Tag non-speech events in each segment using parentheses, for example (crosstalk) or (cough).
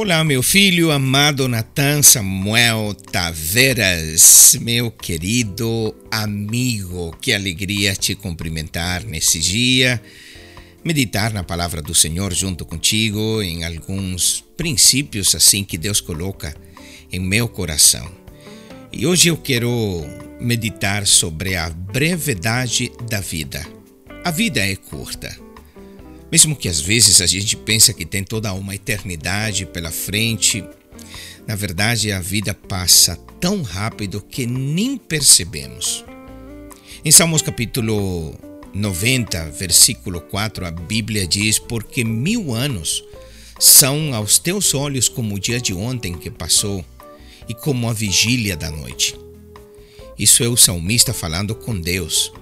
Olá, meu filho amado Natan Samuel Taveras, meu querido amigo, que alegria te cumprimentar nesse dia, meditar na palavra do Senhor junto contigo em alguns princípios assim que Deus coloca em meu coração. E hoje eu quero meditar sobre a brevidade da vida. A vida é curta. Mesmo que às vezes a gente pensa que tem toda uma eternidade pela frente, na verdade a vida passa tão rápido que nem percebemos. Em Salmos capítulo 90, versículo 4, a Bíblia diz: Porque mil anos são aos teus olhos como o dia de ontem que passou e como a vigília da noite. Isso é o salmista falando com Deus.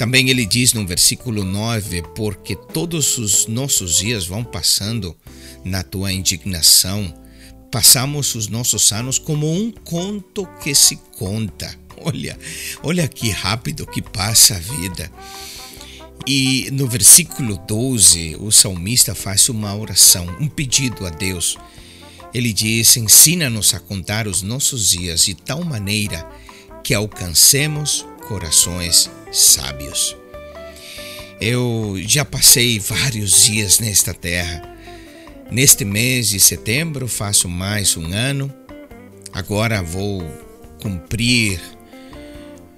Também ele diz no versículo 9: Porque todos os nossos dias vão passando na tua indignação, passamos os nossos anos como um conto que se conta. (laughs) Olha, olha que rápido que passa a vida. E no versículo 12, o salmista faz uma oração, um pedido a Deus. Ele diz: Ensina-nos a contar os nossos dias de tal maneira que alcancemos corações sábios. Eu já passei vários dias nesta terra. Neste mês de setembro faço mais um ano. Agora vou cumprir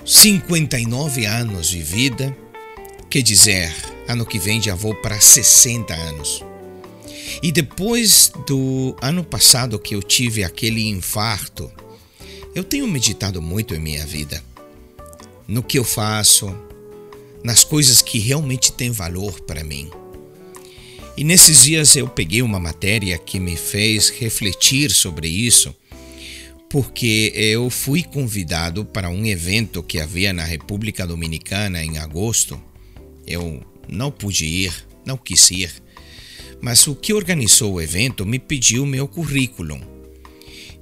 59 anos de vida. Quer dizer, ano que vem já vou para 60 anos. E depois do ano passado que eu tive aquele infarto, eu tenho meditado muito em minha vida no que eu faço, nas coisas que realmente têm valor para mim. E nesses dias eu peguei uma matéria que me fez refletir sobre isso, porque eu fui convidado para um evento que havia na República Dominicana em agosto. Eu não pude ir, não quis ir, mas o que organizou o evento me pediu meu currículo.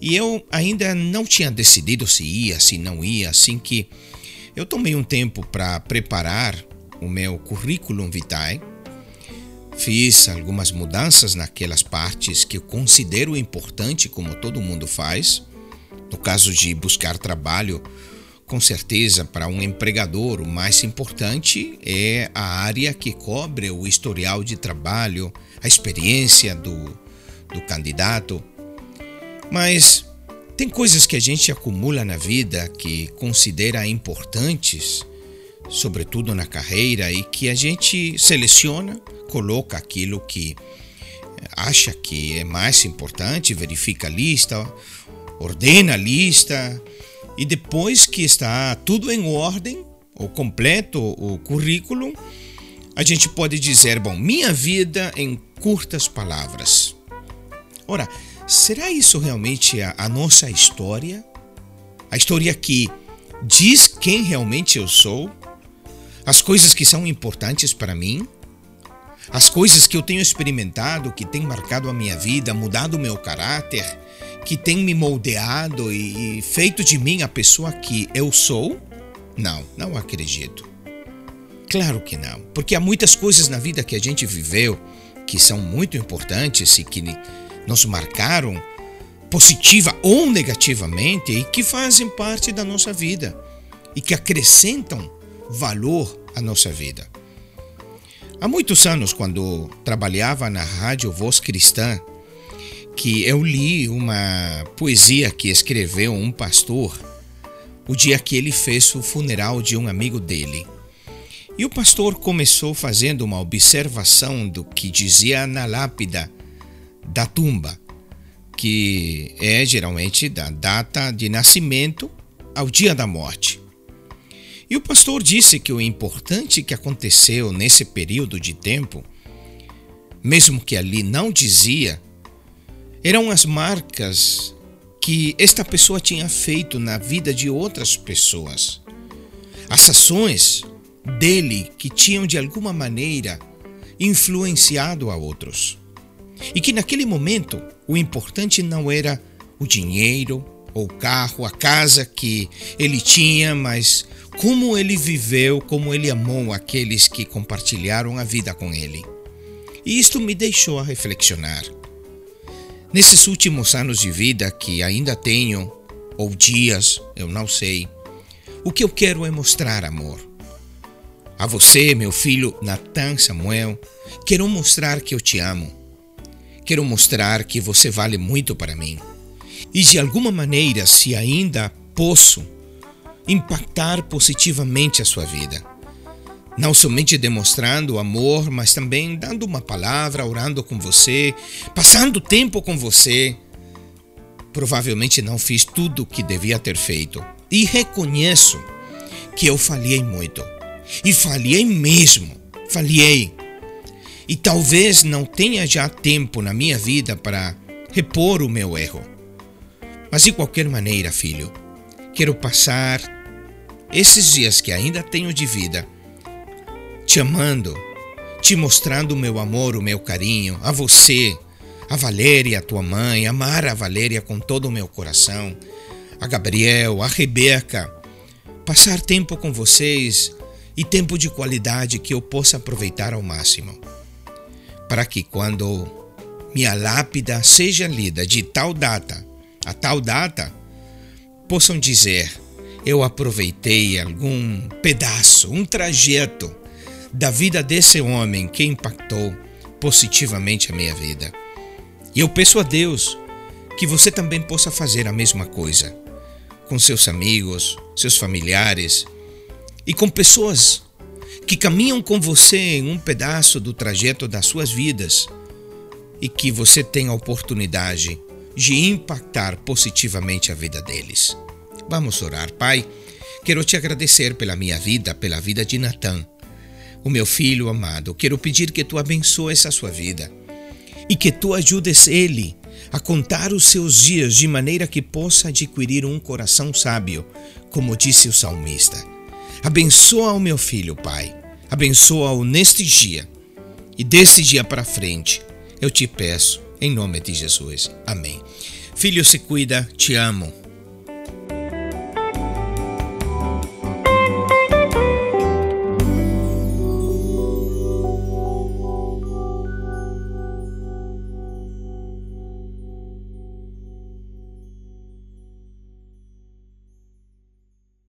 E eu ainda não tinha decidido se ia, se não ia, assim que eu tomei um tempo para preparar o meu currículo vitae, fiz algumas mudanças naquelas partes que eu considero importante, como todo mundo faz. No caso de buscar trabalho, com certeza, para um empregador, o mais importante é a área que cobre o historial de trabalho, a experiência do, do candidato. Mas tem coisas que a gente acumula na vida que considera importantes, sobretudo na carreira, e que a gente seleciona, coloca aquilo que acha que é mais importante, verifica a lista, ordena a lista, e depois que está tudo em ordem, ou completo o currículo, a gente pode dizer: bom, minha vida em curtas palavras. Ora, Será isso realmente a, a nossa história? A história que diz quem realmente eu sou? As coisas que são importantes para mim? As coisas que eu tenho experimentado, que têm marcado a minha vida, mudado o meu caráter, que têm me moldeado e, e feito de mim a pessoa que eu sou? Não, não acredito. Claro que não, porque há muitas coisas na vida que a gente viveu que são muito importantes e que nos marcaram positiva ou negativamente e que fazem parte da nossa vida e que acrescentam valor à nossa vida. Há muitos anos, quando trabalhava na Rádio Voz Cristã, que eu li uma poesia que escreveu um pastor o dia que ele fez o funeral de um amigo dele. E o pastor começou fazendo uma observação do que dizia na lápida da tumba, que é geralmente da data de nascimento ao dia da morte. E o pastor disse que o importante que aconteceu nesse período de tempo, mesmo que ali não dizia, eram as marcas que esta pessoa tinha feito na vida de outras pessoas. As ações dele que tinham de alguma maneira influenciado a outros. E que naquele momento o importante não era o dinheiro, ou o carro, a casa que ele tinha, mas como ele viveu, como ele amou aqueles que compartilharam a vida com ele. E isto me deixou a reflexionar. Nesses últimos anos de vida que ainda tenho, ou dias, eu não sei, o que eu quero é mostrar amor. A você, meu filho Natan Samuel, quero mostrar que eu te amo. Quero mostrar que você vale muito para mim. E de alguma maneira, se ainda posso, impactar positivamente a sua vida. Não somente demonstrando amor, mas também dando uma palavra, orando com você, passando tempo com você. Provavelmente não fiz tudo o que devia ter feito. E reconheço que eu falhei muito. E falhei mesmo. Falhei. E talvez não tenha já tempo na minha vida para repor o meu erro. Mas de qualquer maneira, filho, quero passar esses dias que ainda tenho de vida te amando, te mostrando o meu amor, o meu carinho, a você, a Valéria, a tua mãe, amar a Valéria com todo o meu coração, a Gabriel, a Rebeca, passar tempo com vocês e tempo de qualidade que eu possa aproveitar ao máximo. Para que quando minha lápida seja lida de tal data a tal data, possam dizer: eu aproveitei algum pedaço, um trajeto da vida desse homem que impactou positivamente a minha vida. E eu peço a Deus que você também possa fazer a mesma coisa com seus amigos, seus familiares e com pessoas que caminham com você em um pedaço do trajeto das suas vidas e que você tenha a oportunidade de impactar positivamente a vida deles. Vamos orar, Pai. Quero te agradecer pela minha vida, pela vida de Natan o meu filho amado, quero pedir que tu abençoes a sua vida e que tu ajudes ele a contar os seus dias de maneira que possa adquirir um coração sábio, como disse o salmista. Abençoa o meu filho, Pai. Abençoa-o neste dia. E desse dia para frente, eu te peço, em nome de Jesus. Amém. Filho, se cuida, te amo.